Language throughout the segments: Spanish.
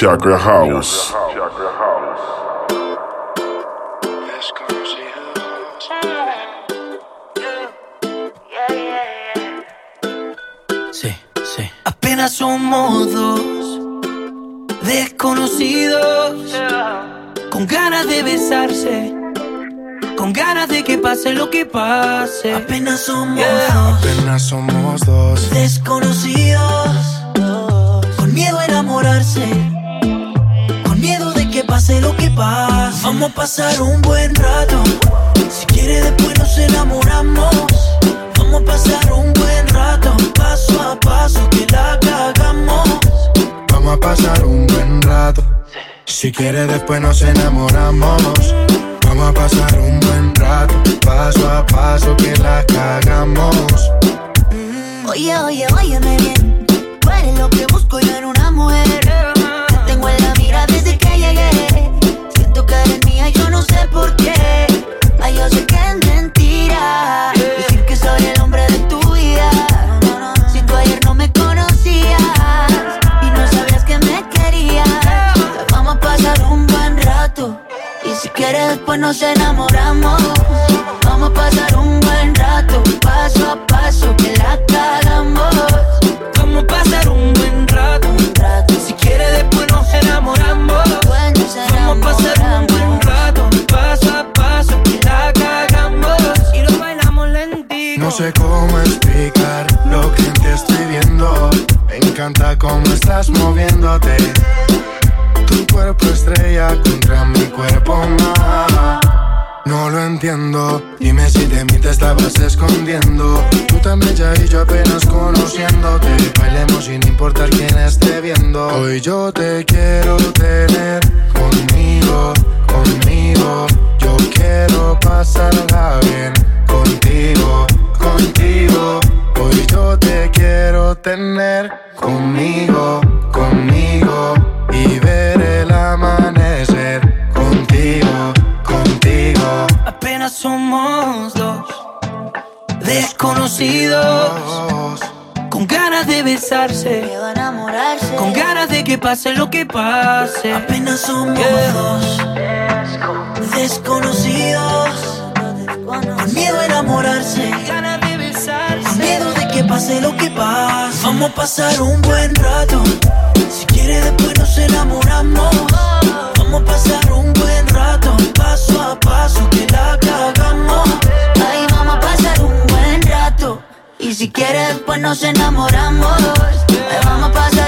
Chakra House. Sí, sí. Apenas somos dos desconocidos con ganas de besarse. Con ganas de que pase lo que pase. Apenas somos dos. Apenas somos dos. Desconocidos. Con miedo a enamorarse. Pase lo que pase. Vamos a pasar un buen rato. Si quiere después nos enamoramos. Vamos a pasar un buen rato. Paso a paso que la cagamos. Vamos a pasar un buen rato. Si quiere después nos enamoramos. Vamos a pasar un buen rato, paso a paso que la cagamos. Oye, oye, óyeme bien. Tú eres lo que busco yo en una mujer. Sé por qué. Ay, yo sé que es mentira. Decir que soy el hombre de tu vida. Si tú ayer no me conocías y no sabías que me querías. Vamos a pasar un buen rato. Y si quieres después nos enamoramos. Vamos a pasar un buen rato, paso a paso que la sé cómo explicar lo que te estoy viendo. Me encanta cómo estás moviéndote. Tu cuerpo estrella contra mi cuerpo más. No lo entiendo, dime si de mí te estabas escondiendo. Tú tan bella y yo apenas conociéndote. Bailemos sin importar quién esté viendo. Hoy yo te quiero tener conmigo, conmigo. Y ver el amanecer contigo, contigo. Apenas somos dos desconocidos. Con ganas de besarse. Con ganas de que pase lo que pase. Apenas somos dos desconocidos. Con miedo a enamorarse. Pase lo que pase. Vamos a pasar un buen rato. Si quiere después nos enamoramos. Vamos a pasar un buen rato. Paso a paso que la cagamos. Ahí vamos a pasar un buen rato. Y si quiere después nos enamoramos. Ahí vamos a pasar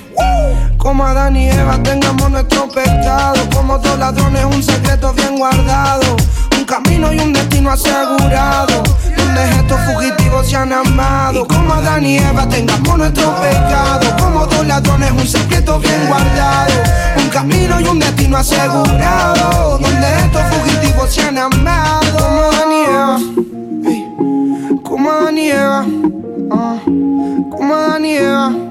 Como Adán y Eva tengamos nuestro pecado. Como dos ladrones, un secreto bien guardado. Un camino y un destino asegurado. Donde estos fugitivos se han amado. Como Adán y Eva tengamos nuestro pecado. Como dos ladrones, un secreto bien guardado. Un camino y un destino asegurado. Donde estos fugitivos se han amado. Como Adán y Eva. Como Adán y. Ah. Como Adán y.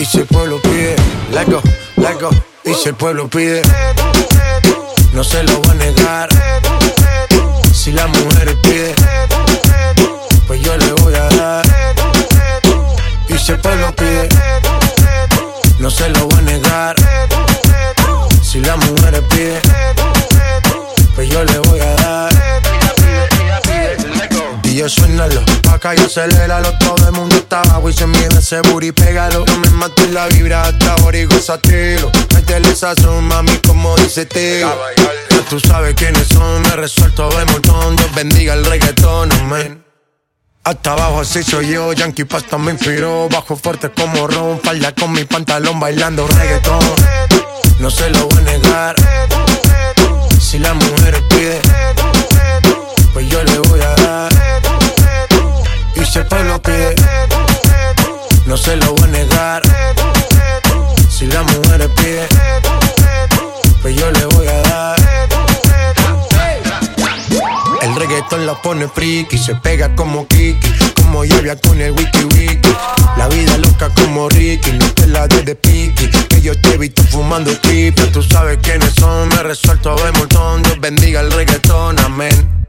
Y si el pueblo pide, let go, let go. Y si el pueblo pide, no se lo voy a negar. Si la mujer pide, pues yo le voy a dar. Y si el pueblo pide, no se lo voy a negar. Si la mujer pide, pues yo le voy a dar. Y yo suénalo, acá y aceléralo Todo el mundo y se mide ese booty, pégalo No me mates la vibra hasta ahora y gozatelo Métele sazón, mami, como dice tío Ya tú sabes quiénes son, me resuelto de montón Dios bendiga el reggaetón, amén. Hasta abajo así soy yo, Yankee Pasta me inspiró. Bajo fuerte como Ron, falda con mi pantalón bailando reggaetón. No se lo voy a negar. Si la mujer pide Pues yo le voy a dar. Y si el pueblo pide No se lo voy a negar Si la mujer pide Pues yo le voy a dar el reggaetón la pone friki, se pega como Kiki, como lluvia con el wiki wiki. La vida loca como Ricky, no te la de piqui. Que yo te he visto fumando triple, tú sabes quiénes son, me resuelto de montón. Dios bendiga el reggaetón, amén.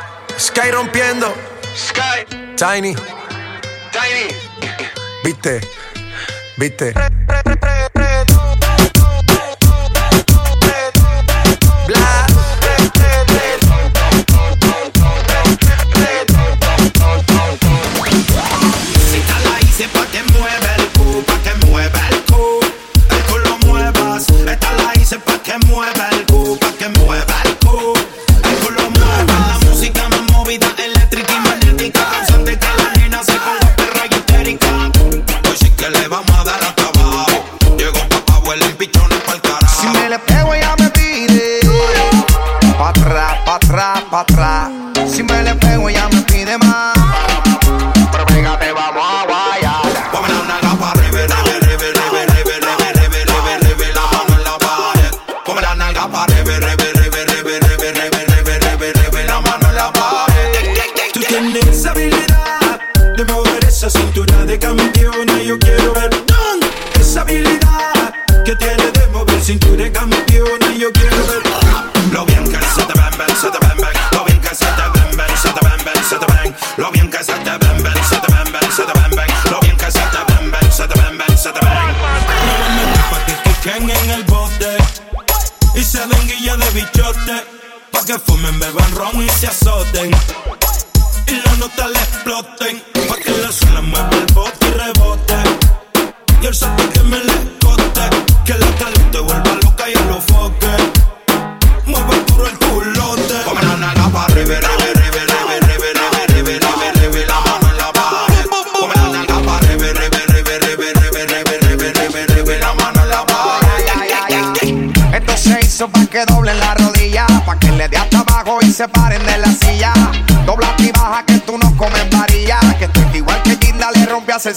Sky rompiendo, Sky, Tiny, Tiny. Viste, viste.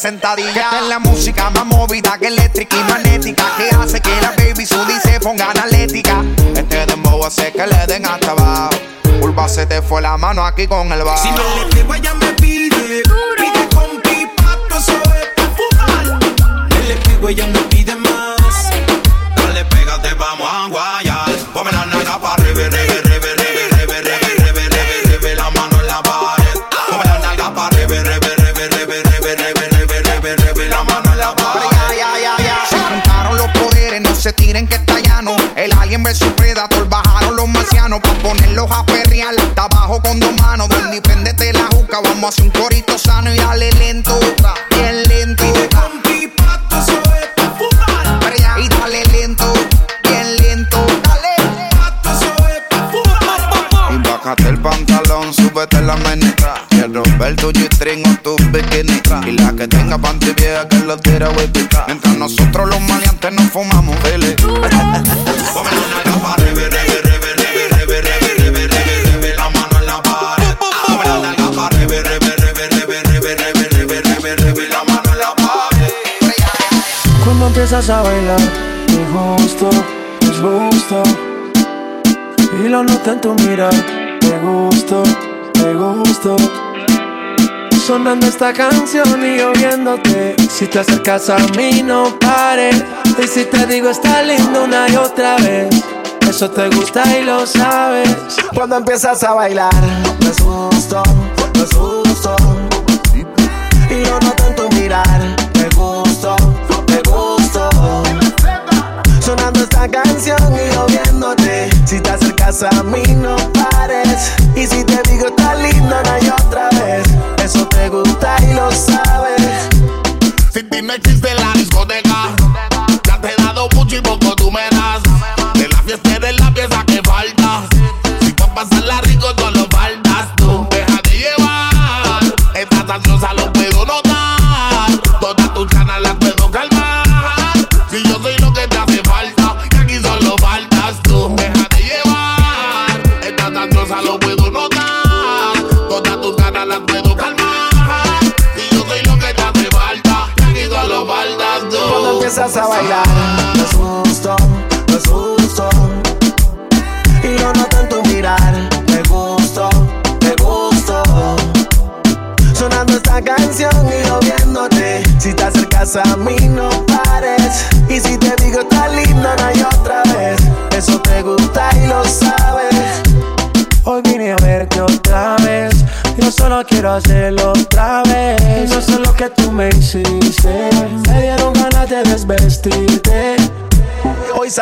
Le rompe a 60 días. Esta es la música más movida que eléctrica y magnética. Que hace que la baby su se ponga analética. Este dembow hace que le den hasta abajo. Pulpa se te fue la mano aquí con el bajo. Hacer un corito sano y dale lento, bien lento. Con pipa, eso es pa' fumar. Y dale lento, bien lento. Dale. Eso es pa' fumar. Y bájate el pantalón, súbete la menestra. Quiero ver tu G-string o tu bikini. Y la que tenga panty vieja que lo tira wiki. Mientras nosotros los maleantes nos fumamos, Empiezas a bailar, me gusto, es gusto. Y lo noto en tu mirar, me gusto, me gusto. Sonando esta canción y oyéndote. Si te acercas a mí, no pares. Y si te digo, está lindo una y otra vez. Eso te gusta y lo sabes. Cuando empiezas a bailar, me gusto, me gusto. Acercas a no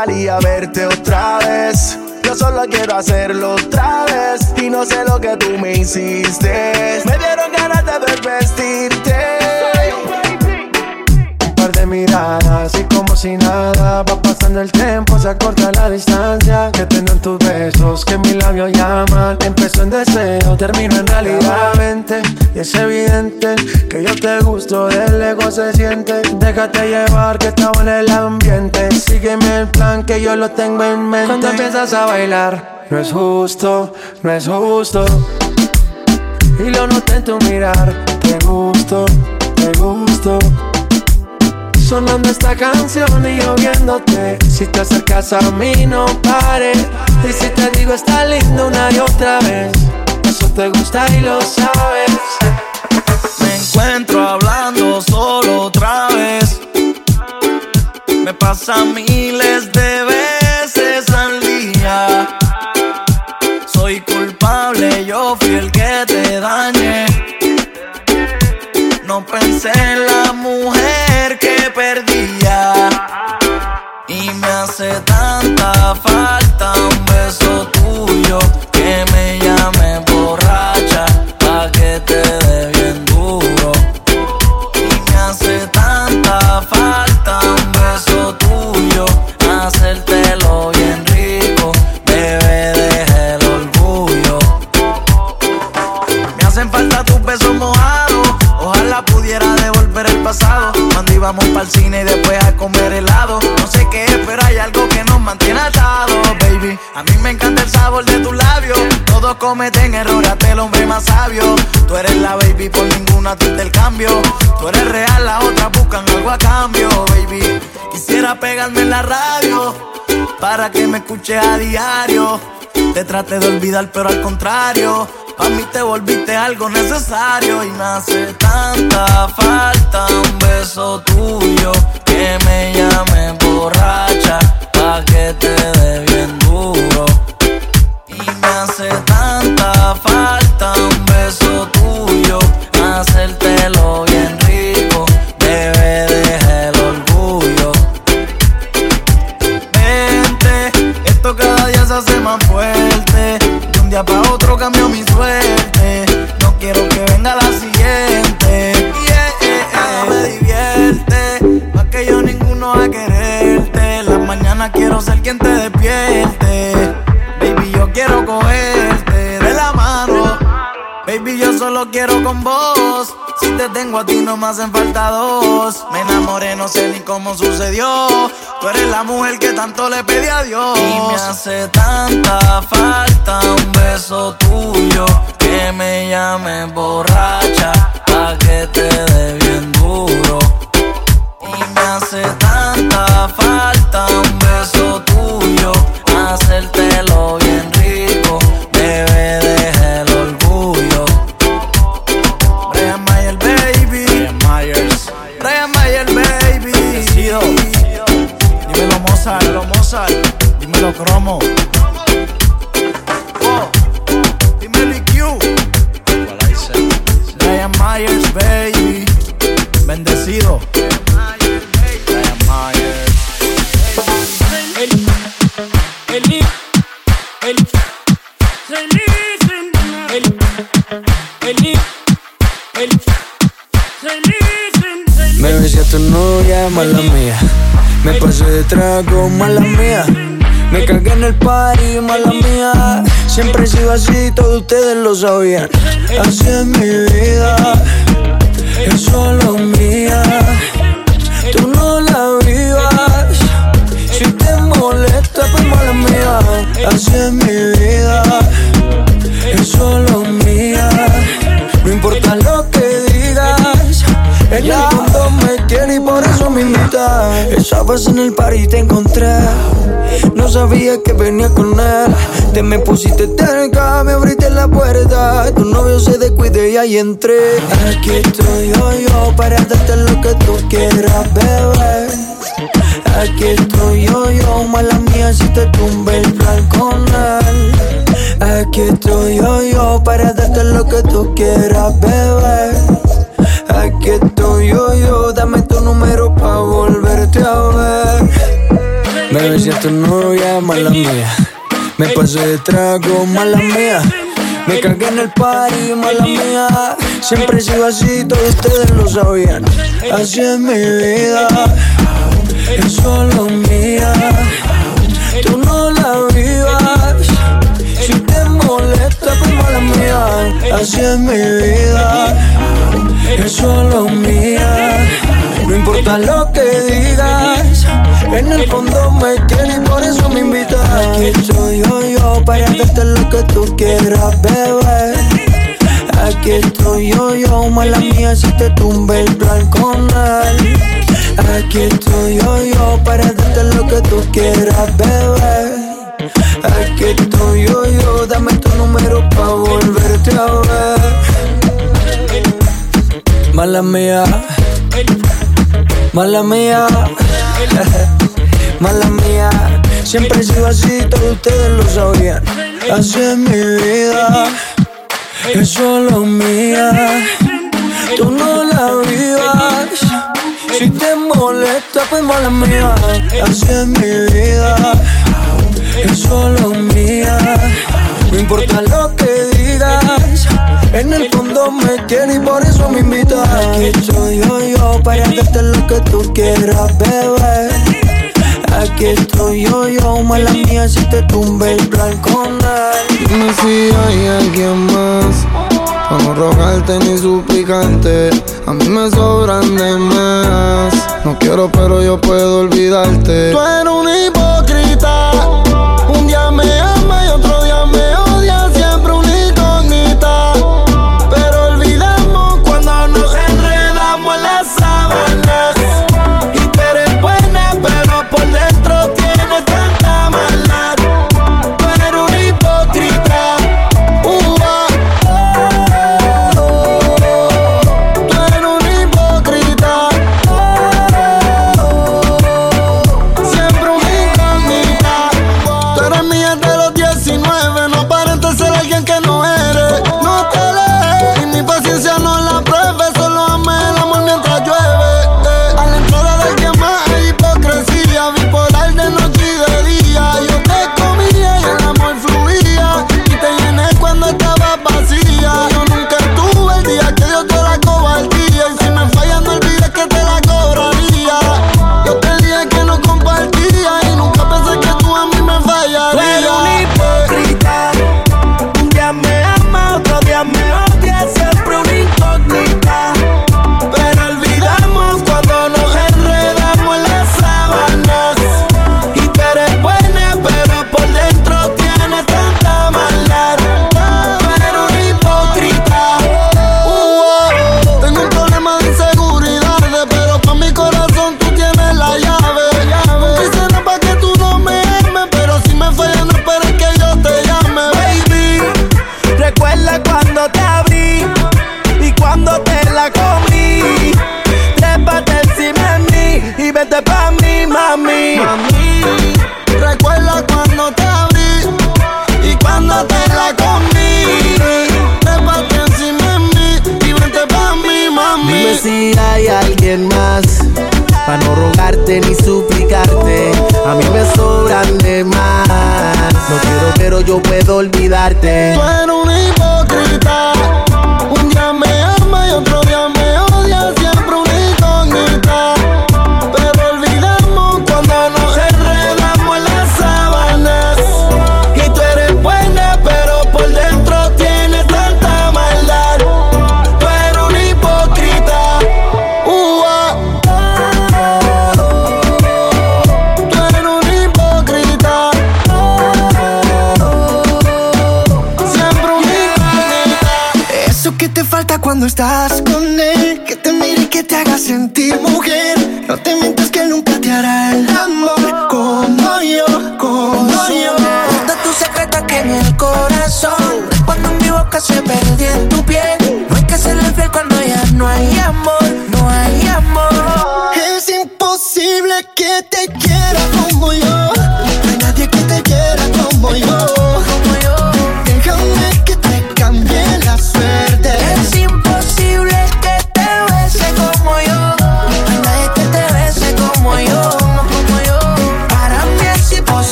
Hoy salí a verte otra vez. Yo solo quiero hacerlo otra vez. Y no sé lo que tú me hiciste. Me dieron ganas de desvestirte. Un par de miradas y como si nada Va pasando el tiempo, se acorta la distancia Que tengo en tus besos, que mis labios llaman. Empezó en deseo, termino en realidad. Mente, Y es evidente que yo te gusto Del lejos se siente. Déjate llevar que estamos en el ambiente. Sígueme el plan que yo lo tengo en mente. Cuando empiezas a bailar No es justo, no es justo. Y lo noté en tu mirar, te gusto, te gusto. Sonando esta canción y yo viéndote. Si te acercas a mí, no pares. Y si te digo, está lindo una y otra vez. Eso te gusta y lo sabes. Me encuentro hablando solo otra vez. Me pasa miles de veces el cine y después a comer helado. No sé qué es, pero hay algo que nos mantiene atados, baby. A mí me encanta el sabor de tus labios. Todos cometen errores, hasta el hombre más sabio. Tú eres la baby, por ninguna te cambio. Tú eres real, las otras buscan algo a cambio, baby. Quisiera pegarme en la radio para que me escuches a diario. Te traté de olvidar, pero al contrario. A mí te volviste algo necesario y me hace tanta falta un beso tuyo que me llame borracha pa' que te dé bien duro. Solo quiero con vos. Si te tengo a ti, no me hacen falta dos. Me enamoré, no sé ni cómo sucedió. Tú eres la mujer que tanto le pedí a Dios. Y me hace tanta falta un beso tuyo. Que me llame borracha. Pa' que te dé Cromo. Oh. Brian Myers, baby. Bendecido. Me besé a tu novia, mala mía. Me pasé de trago, mala mía. Me cagué en el party, mala mía. Siempre he sido así, todos ustedes lo sabían. Así es mi vida, es solo mía. Tú no la vivas. Si te molesta, pues mala mía. Así es mi vida, es solo mía. No importa lo que digas, en el Esa vez en el party te encontré, no sabía que venía con él. Te me pusiste cerca, me abriste la puerta. Tu novio se descuide y ahí entré. Aquí estoy yo, yo, para darte lo que tú quieras, bebé. Aquí estoy yo, yo, mala mía si te tumbe el plan con él. Aquí estoy yo, yo, para darte lo que tú quieras, bebé. Aquí estoy yo, yo, dame tu número pa' volverte a ver. Me besé a tu novia, mala mía. Me pasé de trago, mala mía. Me cagué en el party, mala mía. Siempre he sido así, todos ustedes lo sabían. Así es mi vida, es solo mía. Tú no la vivas. Si te molesta, pues mala mía. Así es mi vida, es solo mía. No importa lo que digas, en el fondo me quieres y por eso me invitas. Aquí estoy yo, yo, para darte lo que tú quieras, bebé. Aquí estoy yo, yo, mala mía si te tumbe el plan con él. Aquí estoy yo, yo, para darte lo que tú quieras, bebé. Aquí estoy yo, yo, dame tu número pa' volverte a ver. Mala mía, mala mía, mala mía. Siempre he sido así, todos ustedes lo sabían. Así es mi vida, es solo mía. Tú no la vivas. Si te molesta, pues mala mía. Así es mi vida, es solo mía. No importa lo que en el fondo me quiere y por eso me invita. Aquí estoy yo, yo, para darte lo que tú quieras, bebé. Aquí estoy yo, yo, mala mía, si te tumbe el plan con él. Dime si hay alguien más. Pa' no rogarte ni suplicarte. a mí me sobran de más. No quiero, pero yo puedo olvidarte. Tú eres un hipo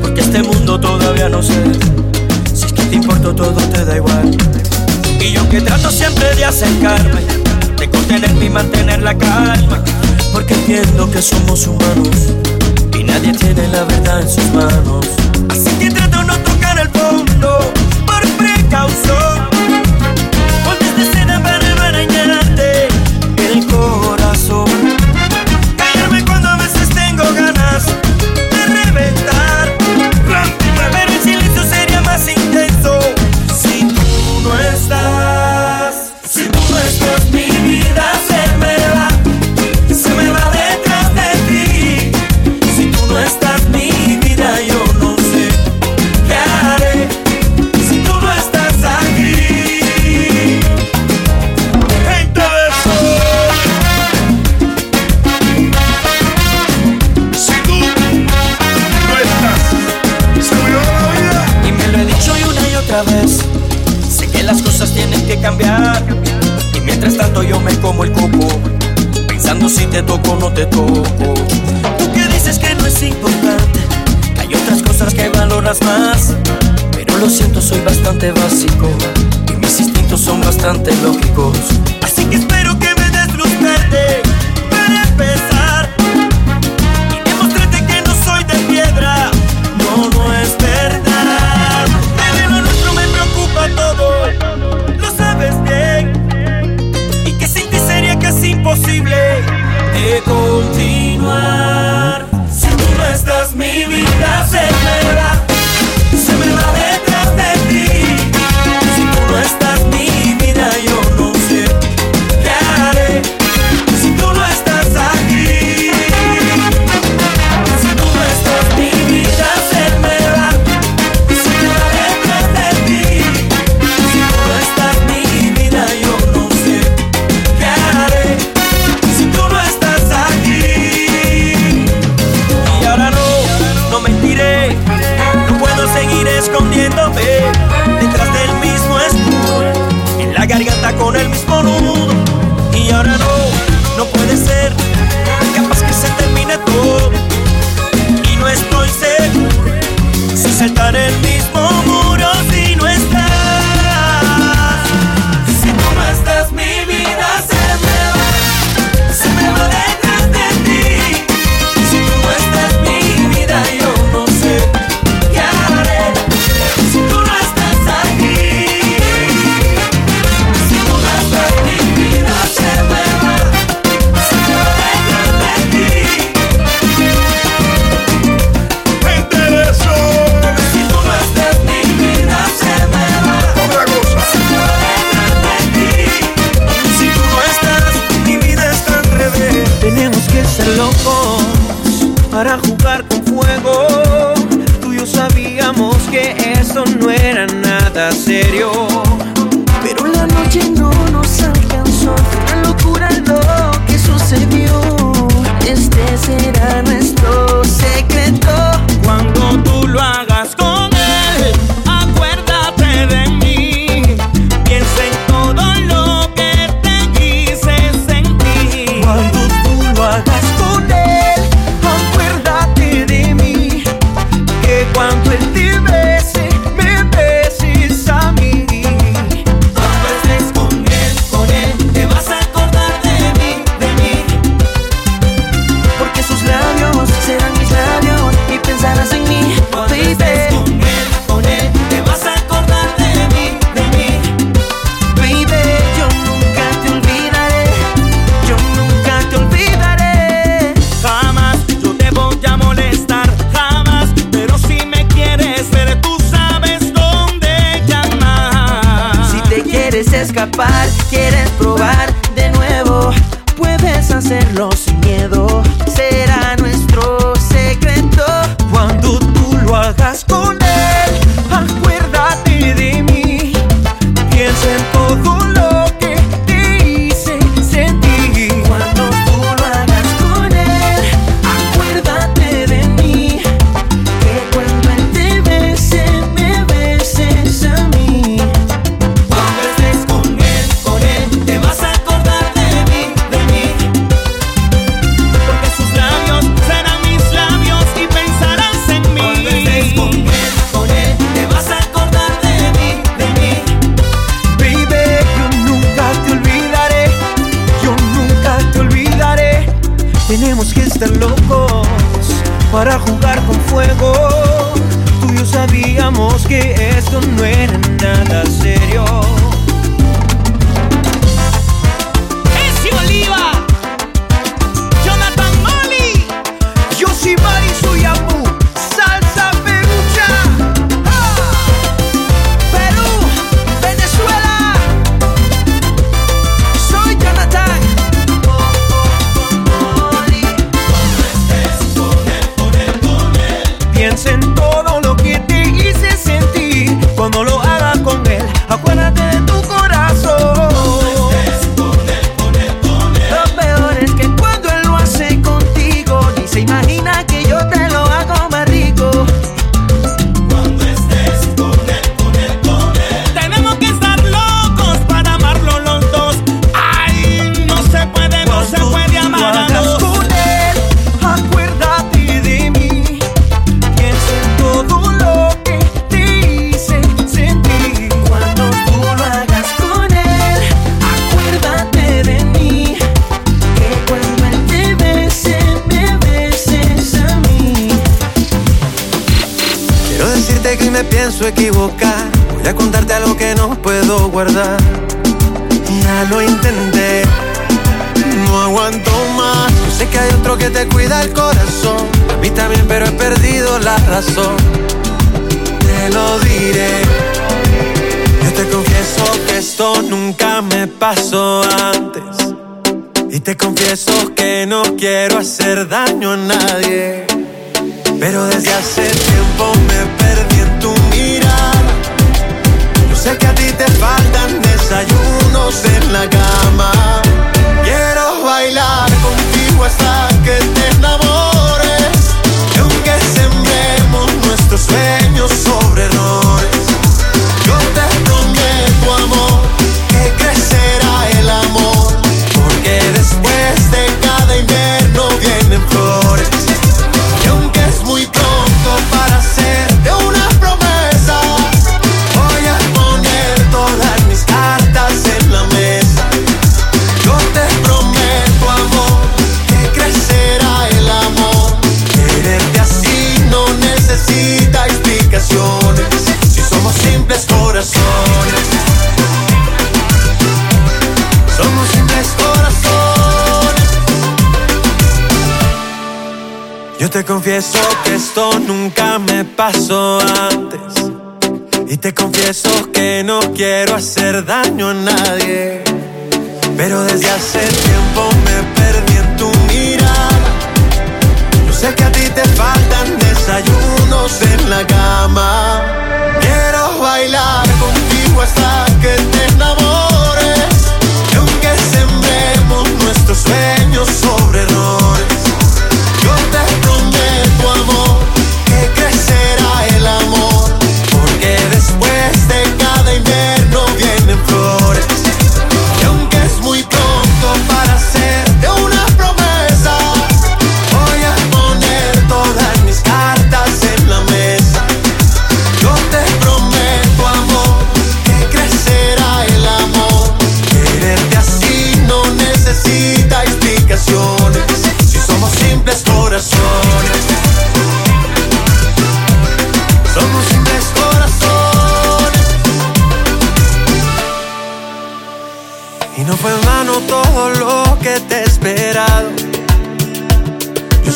porque este mundo todavía no sé. Si es que te importo todo te da igual. Y yo que trato siempre de acercarme, de contenerme y mantener la calma, porque entiendo que somos humanos y nadie tiene la verdad en sus manos. Así que trato no tocar el fondo por precaución.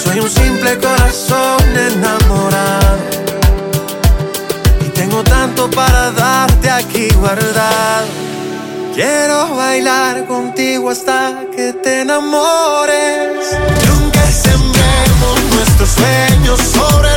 Soy un simple corazón enamorado. Y tengo tanto para darte aquí guardado. Quiero bailar contigo hasta que te enamores. Y nuestros sueños sobre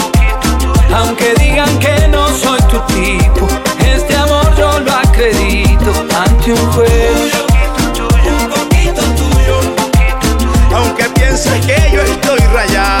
Aunque digan que no soy tu tipo, este amor yo lo acredito ante un tuyo, aunque pienses que yo estoy rayado,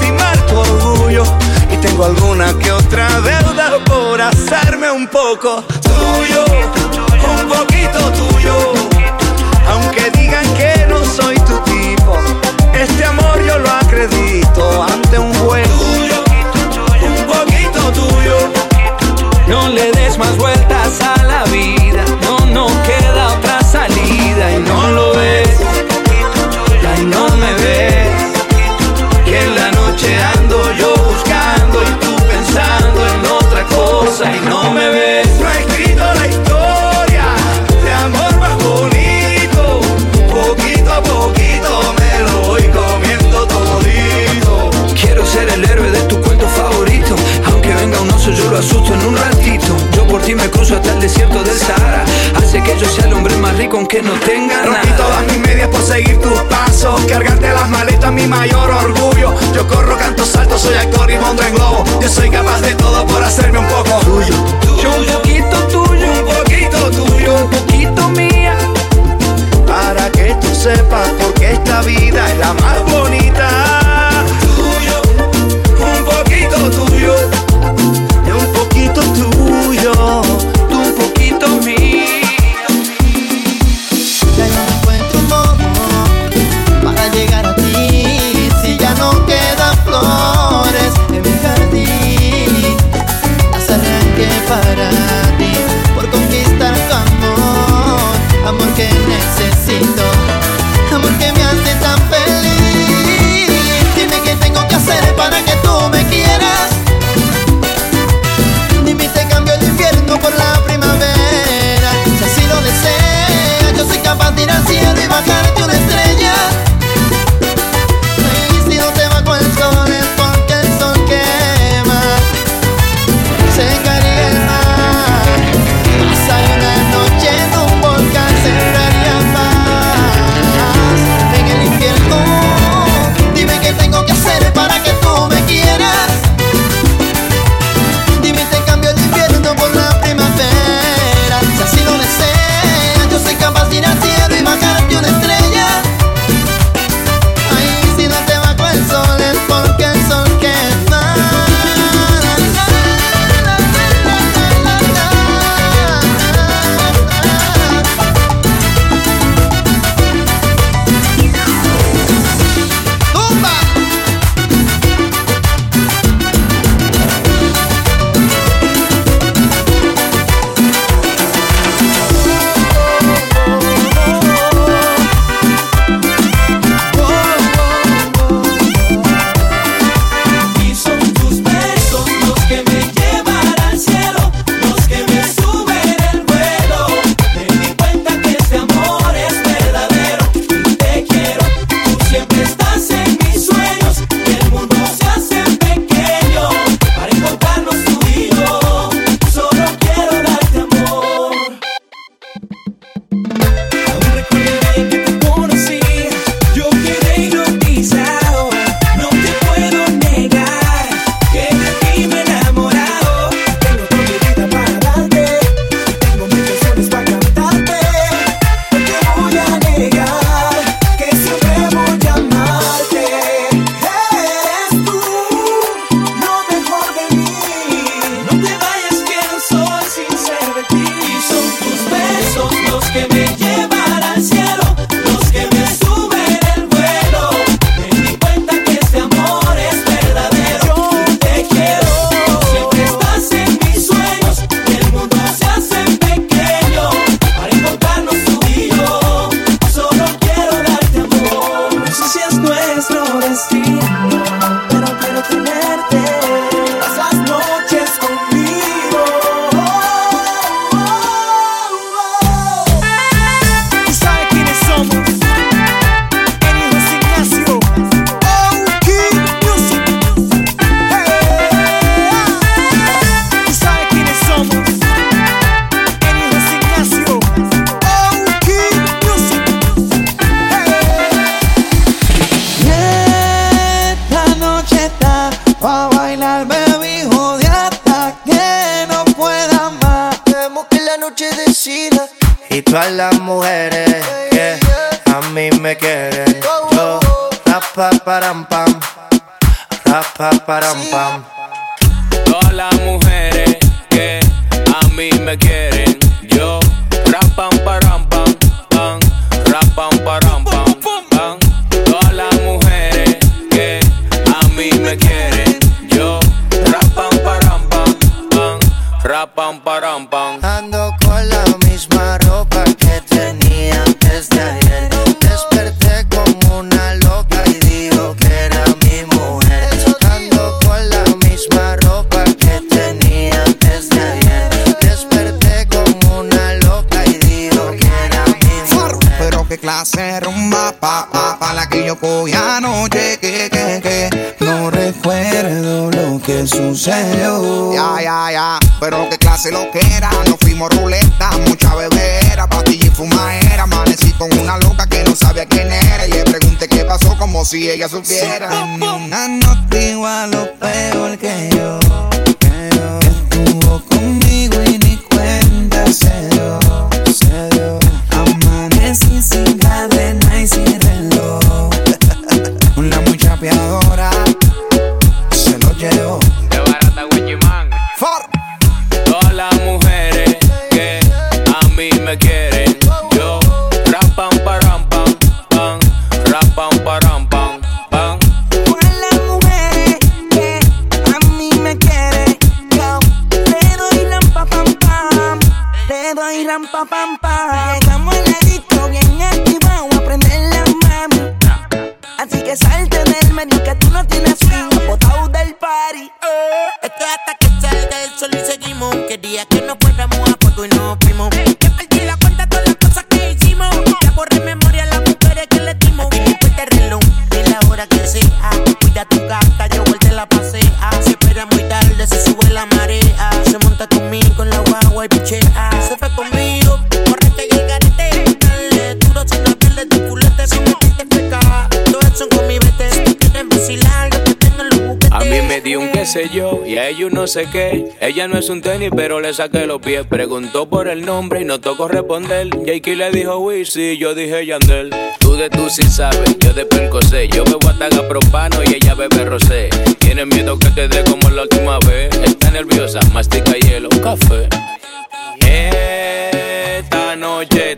Y tengo alguna que otra deuda por hacerme un poco tuyo, un poquito tuyo. Aunque digan que no soy tu tipo, este amor yo lo acredito asusto en un ratito. Yo por ti me cruzo hasta el desierto del Sahara. Hace que yo sea el hombre más rico aunque no tenga Rompí nada. todas mis medias por seguir tus pasos. Cargarte las maletas, mi mayor orgullo. Yo corro, canto, salto, soy actor y monto en globo. Yo soy capaz de todo por hacerme un poco tuyo. Yo un poquito tuyo, Un poquito tuyo. un poquito mía. Para que tú sepas porque esta vida es la más bonita. Tuyo, un poquito tuyo. amor que me hace Ella no es un tenis, pero le saqué los pies. Preguntó por el nombre y no tocó responder. Jakey le dijo Wisi, yo dije Yandel. Tú de tú sí sabes, yo de percosé. Yo bebo ataga propano y ella bebe rosé. Tiene miedo que te dé como la última vez. Está nerviosa, mastica hielo, un café. Esta noche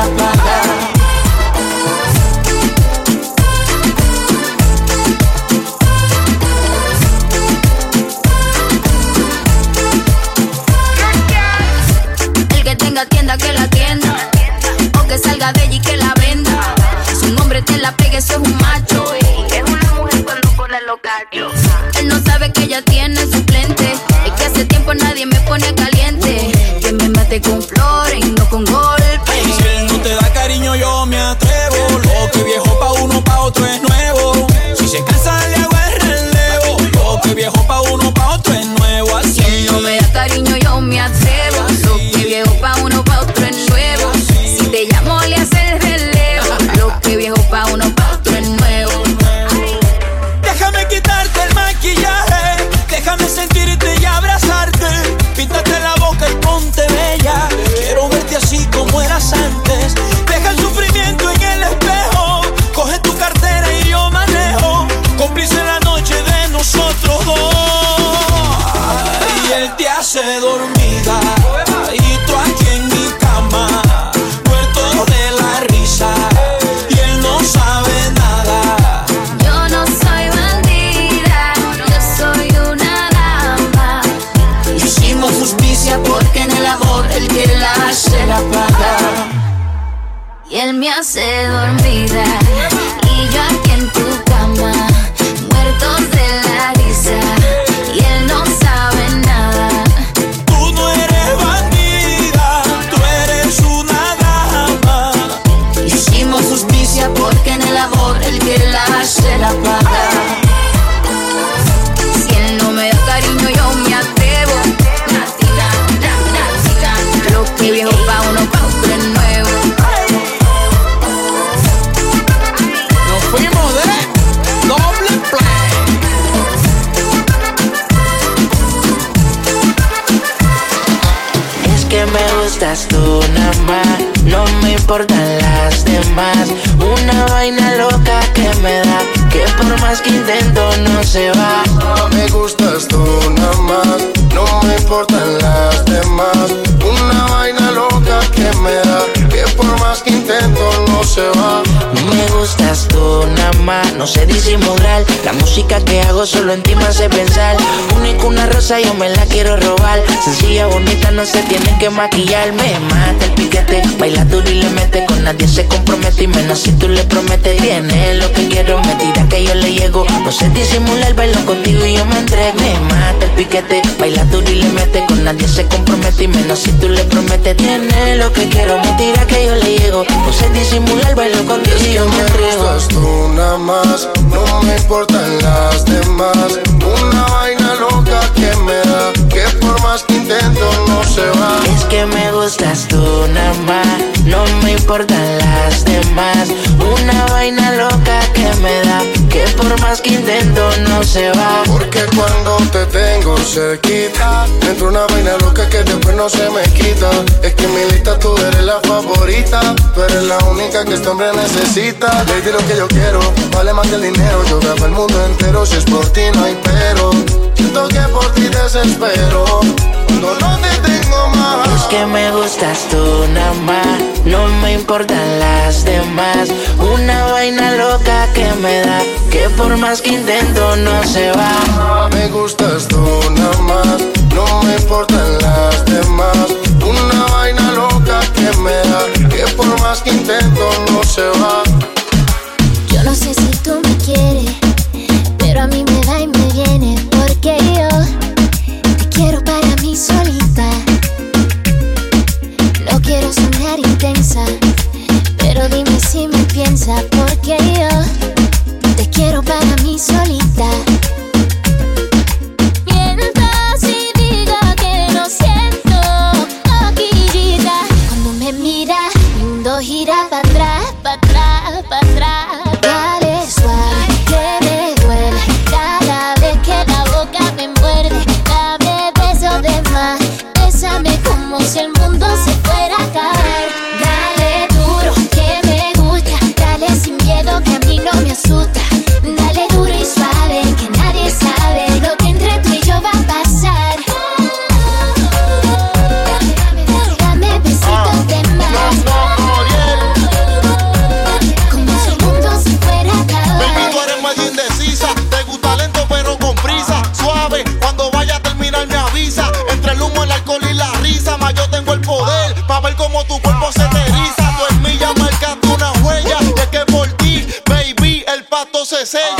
El que tenga tienda, que la tienda. O que salga de ella y que la venda. Su nombre te la pegue, eso es un macho. Es una mujer cuando pone los gachos. Él no sabe que ella tiene suplente. Es que hace tiempo nadie me pone caliente. Que me mate con flores, y no con goles hace dormida en ti me hace pensar. Única una rosa, yo me la quiero robar. Sencilla, bonita, no se tienen que maquillar. Me mata el piquete, baila duro y le mete. Con nadie se compromete y menos si tú le prometes. Tiene lo que quiero, me tira que yo le llego. No sé disimular, bailo contigo y yo me entrego. Me mata el piquete, baila duro y le mete. Con nadie se compromete y menos si tú le prometes. Tiene lo que quiero, me tira que yo le llego. No sé disimular, bailo contigo y yo me gustas tú nada más, no me importan las demás. Una vaina loca que me da, que por más que intento no se va. Es que me gustas tú nada más, no me importan las demás. Una vaina loca que me da, que por más que intento no se va. Porque cuando te tengo cerquita, me entra una vaina loca que después no se me quita. Es que en mi lista tú eres la favorita, tú eres la única que este hombre necesita. Lady, lo que yo quiero, vale más que el dinero. Yo grabo el mundo entero, si es por ti no hay pero. Siento que por ti desespero, cuando no te tengo más. Es que me gustas tú nada más, no me importan las demás. Una vaina loca que me da, que por más que intento no se va. Me gustas tú nada más, no me importan las demás. Una vaina loca que me da, que por más que intento no se va. Yo no sé si tú me quieres, pero a mí me va y me viene. Porque yo solita. say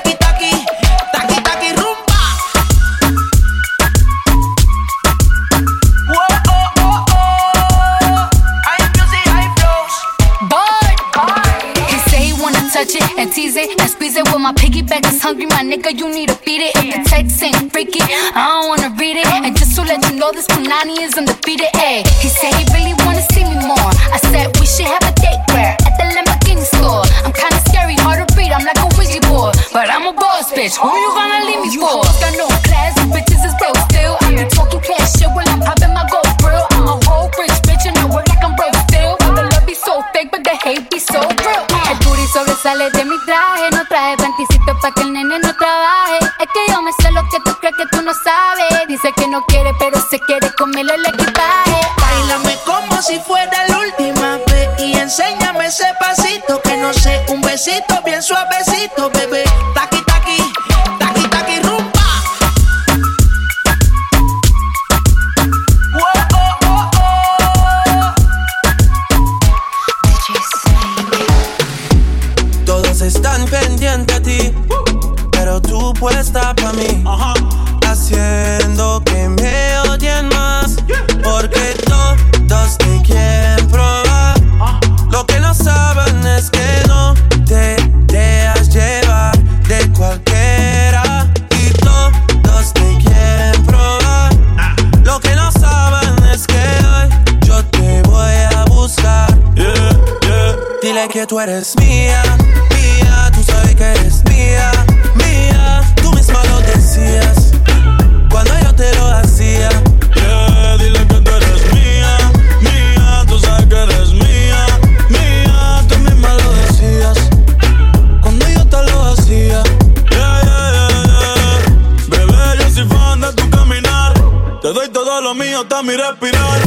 Te doy todo lo mío hasta mi respirar.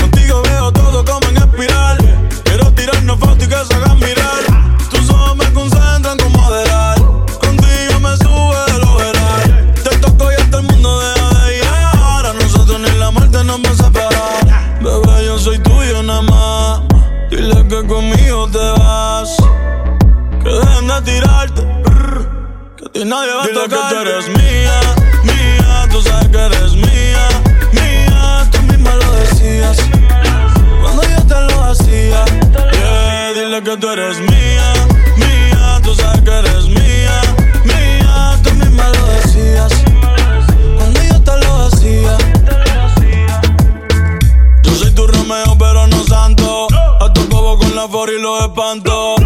Contigo veo todo como en espiral. Quiero tirarnos fotos y que se hagan mirar. Tus ojos me concentran como moderar. Contigo me sube el overall. Te toco y hasta el mundo deja de llegar. A nosotros ni la muerte nos va a separar. Bebé, yo soy tuyo nada más. Dile que conmigo te vas. Que dejen de tirarte. Que a ti nadie va Dile a tocar. que eres mía, mía. Tú sabes que eres mía. Yeah, dile que tú eres mía, mía, tú sabes que eres mía, mía, tú misma lo decías. Cuando yo te lo hacía. Yo soy tu Romeo, pero no santo. A tu bobo con la for y lo espanto.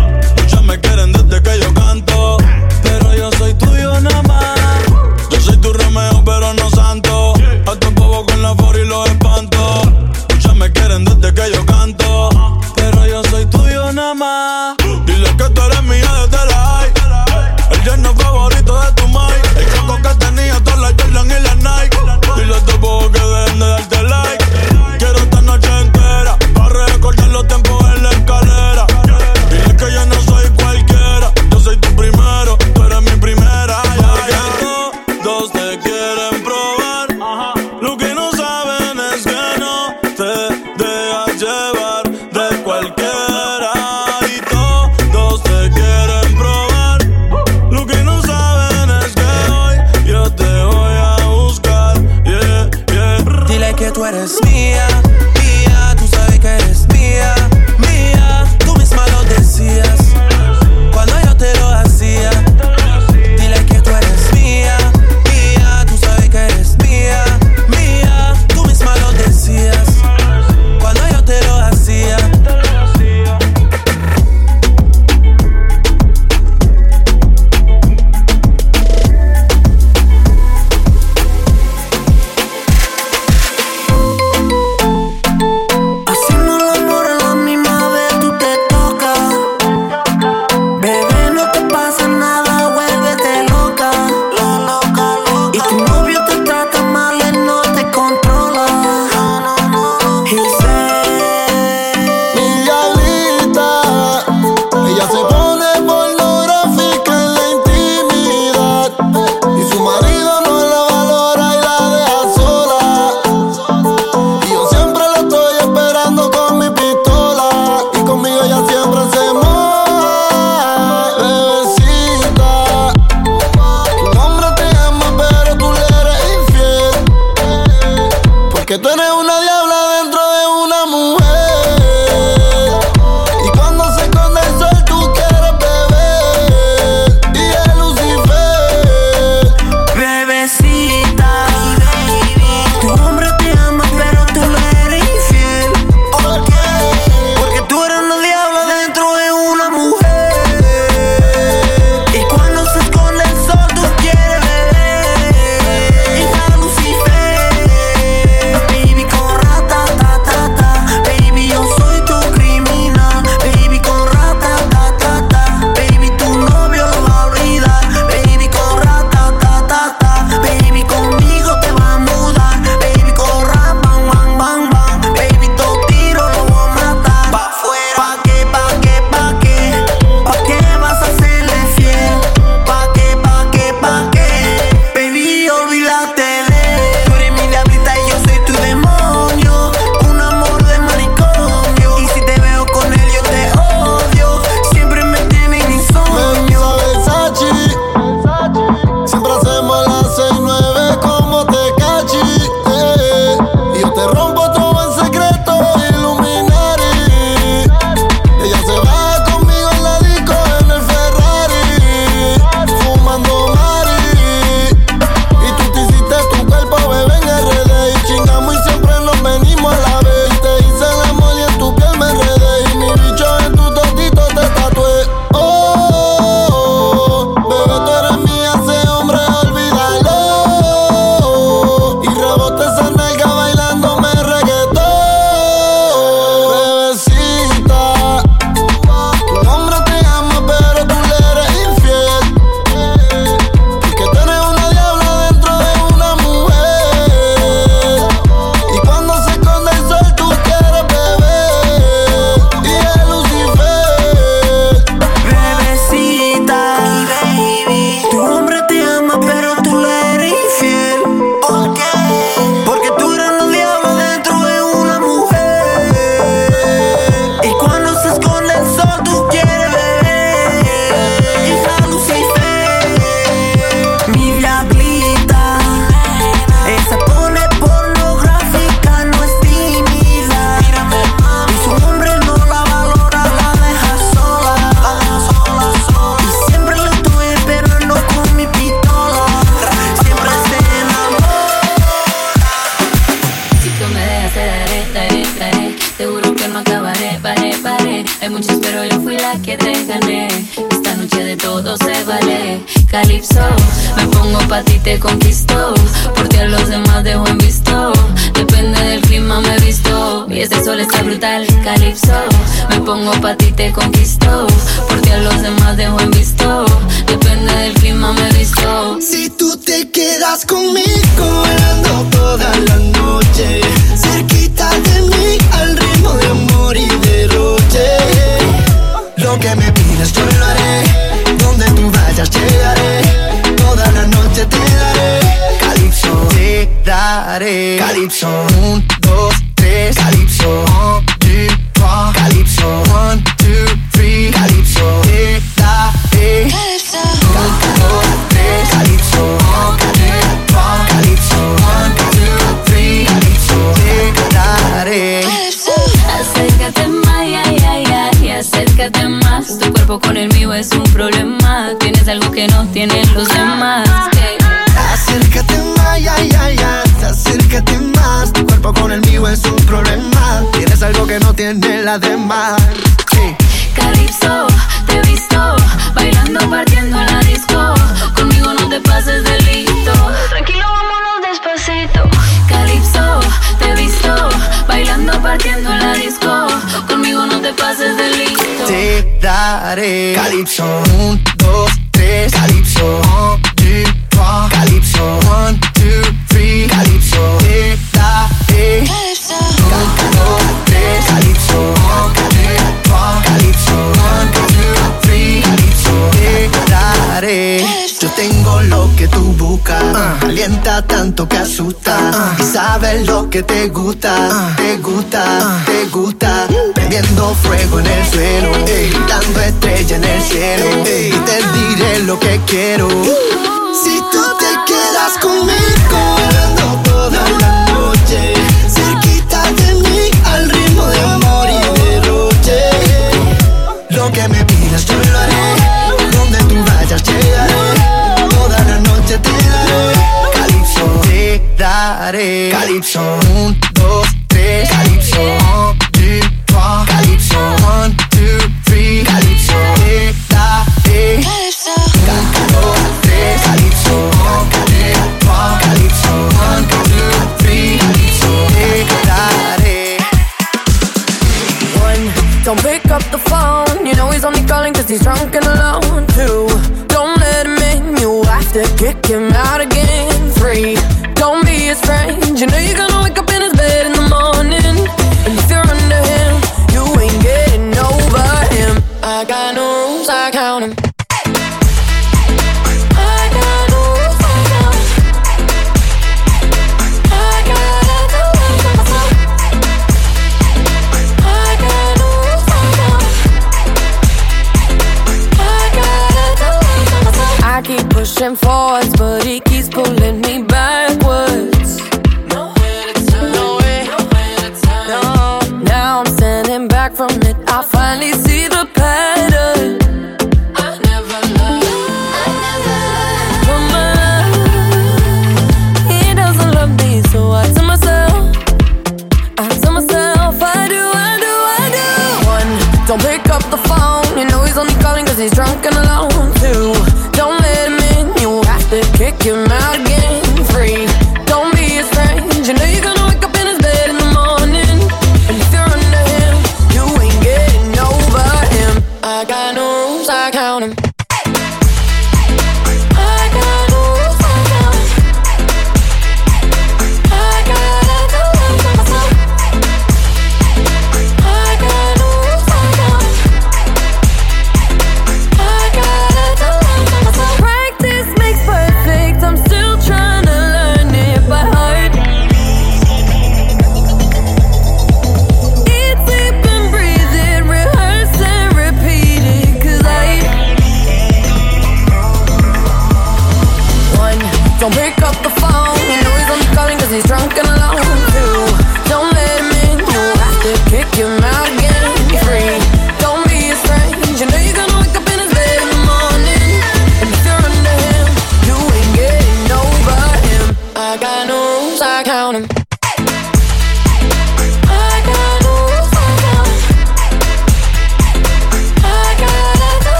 Don't pick up the phone, you know he's only calling cause he's drunk and alone.